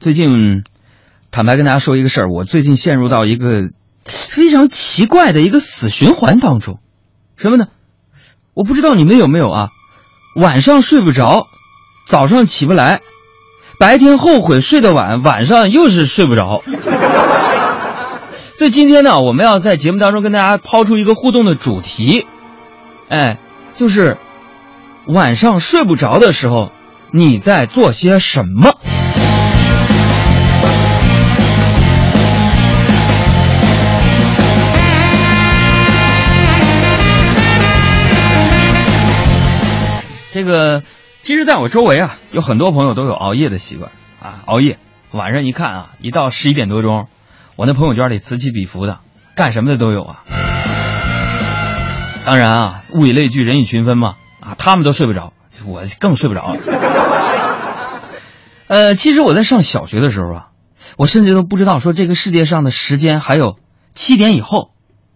最近，坦白跟大家说一个事儿，我最近陷入到一个非常奇怪的一个死循环当中。什么呢？我不知道你们有没有啊？晚上睡不着，早上起不来，白天后悔睡得晚，晚上又是睡不着。所以今天呢，我们要在节目当中跟大家抛出一个互动的主题，哎，就是晚上睡不着的时候，你在做些什么？这个，其实在我周围啊，有很多朋友都有熬夜的习惯啊，熬夜，晚上一看啊，一到十一点多钟，我那朋友圈里此起彼伏的，干什么的都有啊。当然啊，物以类聚，人以群分嘛，啊，他们都睡不着，我更睡不着。呃，其实我在上小学的时候啊，我甚至都不知道说这个世界上的时间还有七点以后，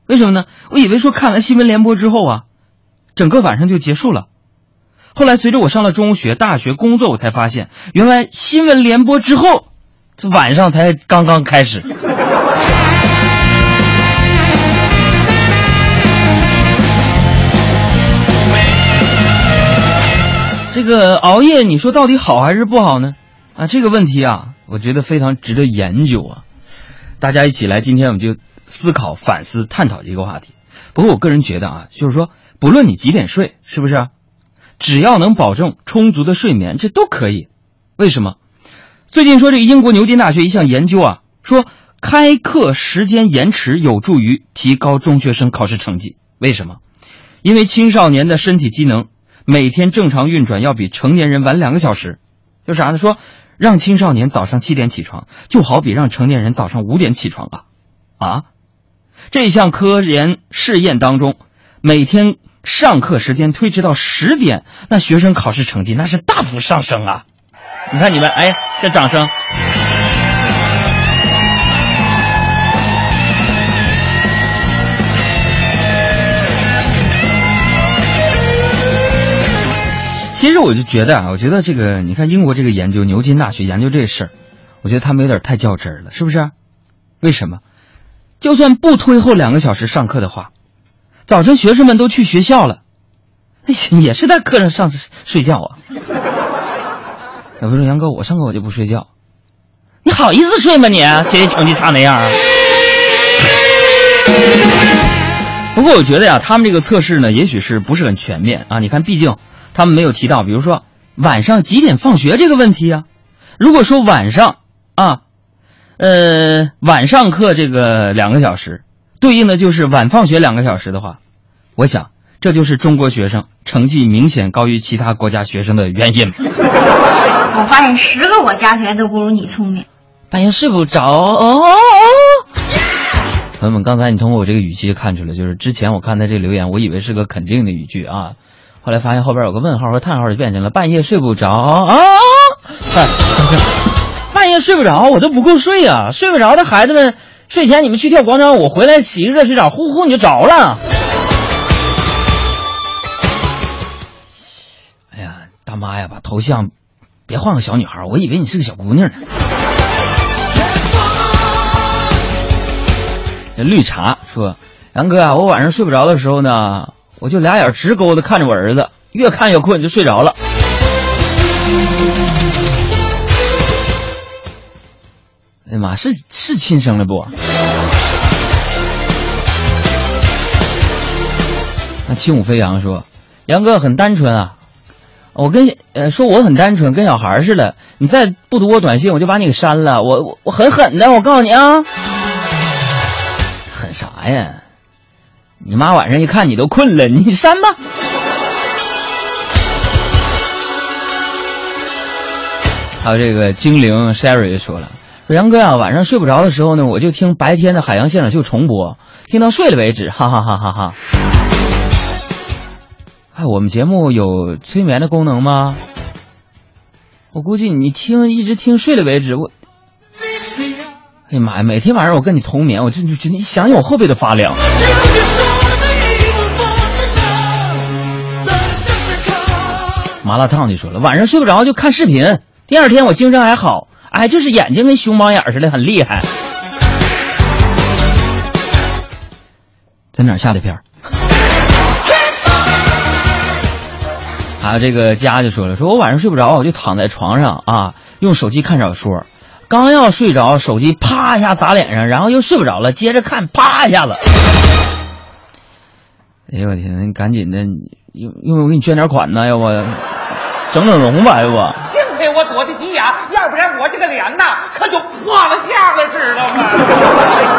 为什么呢？我以为说看完新闻联播之后啊，整个晚上就结束了。后来随着我上了中学、大学、工作，我才发现，原来新闻联播之后，这晚上才刚刚开始。这个熬夜，你说到底好还是不好呢？啊，这个问题啊，我觉得非常值得研究啊。大家一起来，今天我们就思考、反思、探讨这个话题。不过我个人觉得啊，就是说，不论你几点睡，是不是？只要能保证充足的睡眠，这都可以。为什么？最近说这个英国牛津大学一项研究啊，说开课时间延迟有助于提高中学生考试成绩。为什么？因为青少年的身体机能每天正常运转要比成年人晚两个小时。就啥呢？说让青少年早上七点起床，就好比让成年人早上五点起床啊！啊，这项科研试验当中，每天。上课时间推迟到十点，那学生考试成绩那是大幅上升啊！你看你们，哎，这掌声。其实我就觉得啊，我觉得这个，你看英国这个研究，牛津大学研究这事儿，我觉得他们有点太较真儿了，是不是？为什么？就算不推后两个小时上课的话。早晨学生们都去学校了，也是在课上上睡觉啊。有人说杨哥，我上课我就不睡觉，你好意思睡吗？你学习成绩差那样啊？不过我觉得呀，他们这个测试呢，也许是不是很全面啊？你看，毕竟他们没有提到，比如说晚上几点放学这个问题啊。如果说晚上啊，呃，晚上课这个两个小时。对应的就是晚放学两个小时的话，我想这就是中国学生成绩明显高于其他国家学生的原因。我发现十个我加起来都不如你聪明。半夜睡不着哦。朋友们，刚才你通过我这个语气看出来，就是之前我看他这留言，我以为是个肯定的语句啊，后来发现后边有个问号和叹号，就变成了半夜睡不着啊。半夜睡不着，我都不够睡啊，睡不着的孩子们。睡前你们去跳广场舞，回来洗个热水澡，呼呼你就着了。哎呀，大妈呀，把头像别换个小女孩，我以为你是个小姑娘呢。这绿茶说：“杨哥啊，我晚上睡不着的时候呢，我就俩眼直勾的看着我儿子，越看越困，就睡着了。”哎妈，是是亲生的不？那轻舞飞扬说：“杨哥很单纯啊，我跟呃说我很单纯，跟小孩似的。你再不读我短信，我就把你给删了。我我我很狠的，我告诉你啊，狠啥呀？你妈晚上一看你都困了，你删吧。”还有这个精灵 Sherry 说了。说杨哥啊，晚上睡不着的时候呢，我就听白天的海洋现场秀重播，听到睡了为止，哈哈哈哈哈。哎，我们节目有催眠的功能吗？我估计你听一直听睡了为止，我，哎呀妈呀，每天晚上我跟你同眠，我真就觉得一想想我后背都发凉。麻辣烫就说了，晚上睡不着就看视频，第二天我精神还好。哎，就是眼睛跟熊猫眼似的，很厉害。在哪儿下的片儿？还有这个家就说了，说我晚上睡不着，我就躺在床上啊，用手机看小说，刚要睡着，手机啪一下砸脸上，然后又睡不着了，接着看，啪一下子。哎呦我天，你赶紧的，用用我给你捐点款呢，要不整整容吧，要不？给我躲得急呀，要不然我这个脸呐可就破了相了，知道吗？